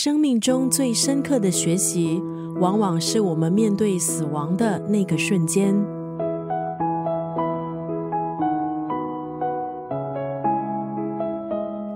生命中最深刻的学习，往往是我们面对死亡的那个瞬间。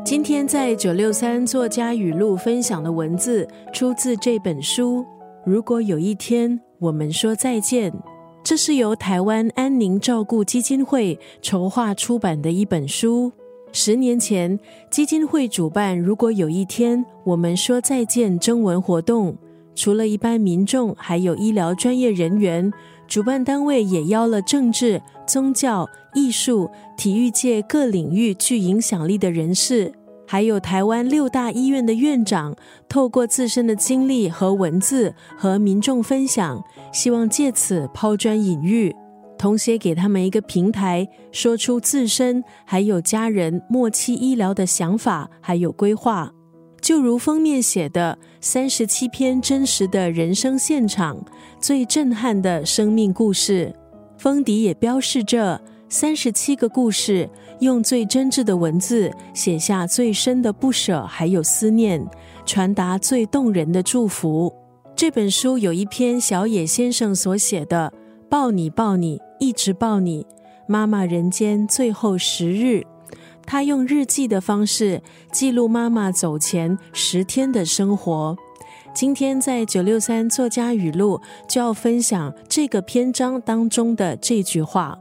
今天在九六三作家语录分享的文字，出自这本书。如果有一天我们说再见，这是由台湾安宁照顾基金会筹划出版的一本书。十年前，基金会主办“如果有一天我们说再见”征文活动，除了一般民众，还有医疗专业人员。主办单位也邀了政治、宗教、艺术、体育界各领域具影响力的人士，还有台湾六大医院的院长，透过自身的经历和文字和民众分享，希望借此抛砖引玉。同时给他们一个平台，说出自身还有家人末期医疗的想法，还有规划。就如封面写的，三十七篇真实的人生现场，最震撼的生命故事。封底也标示着三十七个故事，用最真挚的文字写下最深的不舍，还有思念，传达最动人的祝福。这本书有一篇小野先生所写的《抱你抱你》。一直抱你，妈妈人间最后十日，他用日记的方式记录妈妈走前十天的生活。今天在九六三作家语录就要分享这个篇章当中的这句话：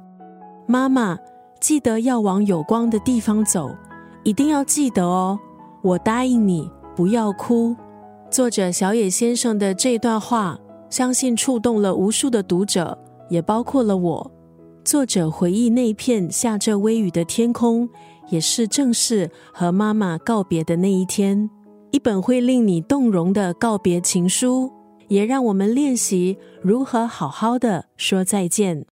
妈妈，记得要往有光的地方走，一定要记得哦。我答应你，不要哭。作者小野先生的这段话，相信触动了无数的读者。也包括了我。作者回忆那片下着微雨的天空，也是正式和妈妈告别的那一天。一本会令你动容的告别情书，也让我们练习如何好好的说再见。